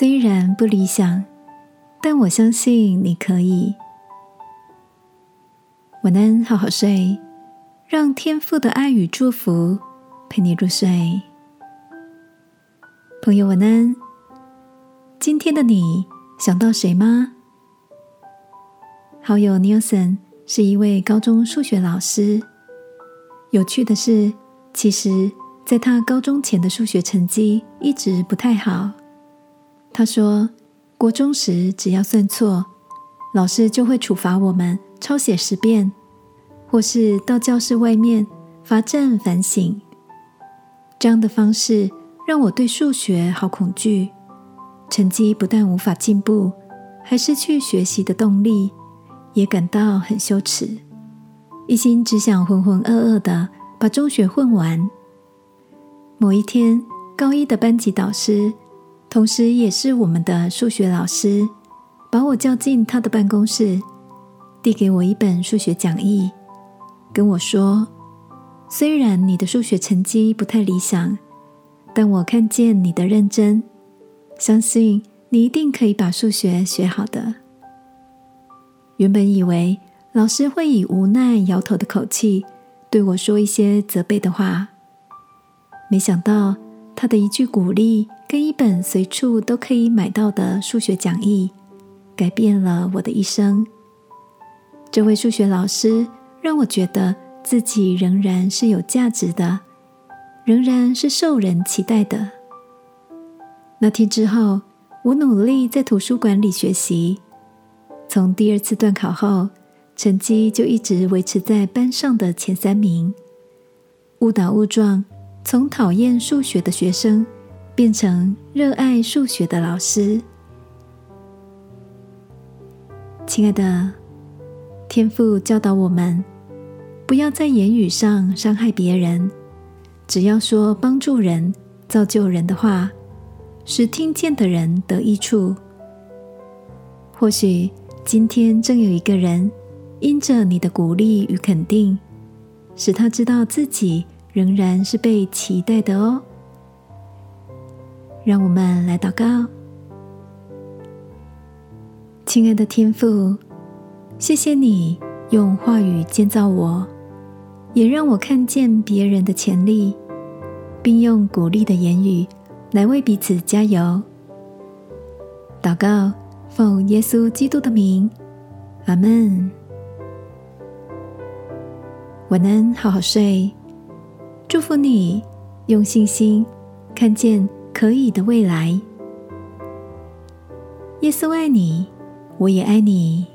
虽然不理想，但我相信你可以。晚安，好好睡，让天父的爱与祝福陪你入睡。朋友，晚安。今天的你想到谁吗？好友 Newson 是一位高中数学老师。有趣的是，其实在他高中前的数学成绩一直不太好。他说，国中时只要算错，老师就会处罚我们抄写十遍，或是到教室外面罚站反省。这样的方式让我对数学好恐惧。成绩不但无法进步，还失去学习的动力，也感到很羞耻，一心只想浑浑噩噩的把中学混完。某一天，高一的班级导师，同时也是我们的数学老师，把我叫进他的办公室，递给我一本数学讲义，跟我说：“虽然你的数学成绩不太理想，但我看见你的认真。”相信你一定可以把数学学好的。原本以为老师会以无奈摇头的口气对我说一些责备的话，没想到他的一句鼓励跟一本随处都可以买到的数学讲义，改变了我的一生。这位数学老师让我觉得自己仍然是有价值的，仍然是受人期待的。那天之后，我努力在图书馆里学习。从第二次段考后，成绩就一直维持在班上的前三名。误打误撞，从讨厌数学的学生变成热爱数学的老师。亲爱的，天父教导我们，不要在言语上伤害别人，只要说帮助人、造就人的话。使听见的人得益处。或许今天正有一个人，因着你的鼓励与肯定，使他知道自己仍然是被期待的哦。让我们来祷告，亲爱的天父，谢谢你用话语建造我，也让我看见别人的潜力，并用鼓励的言语。来为彼此加油，祷告，奉耶稣基督的名，阿门。晚安，好好睡。祝福你，用信心看见可以的未来。耶稣爱你，我也爱你。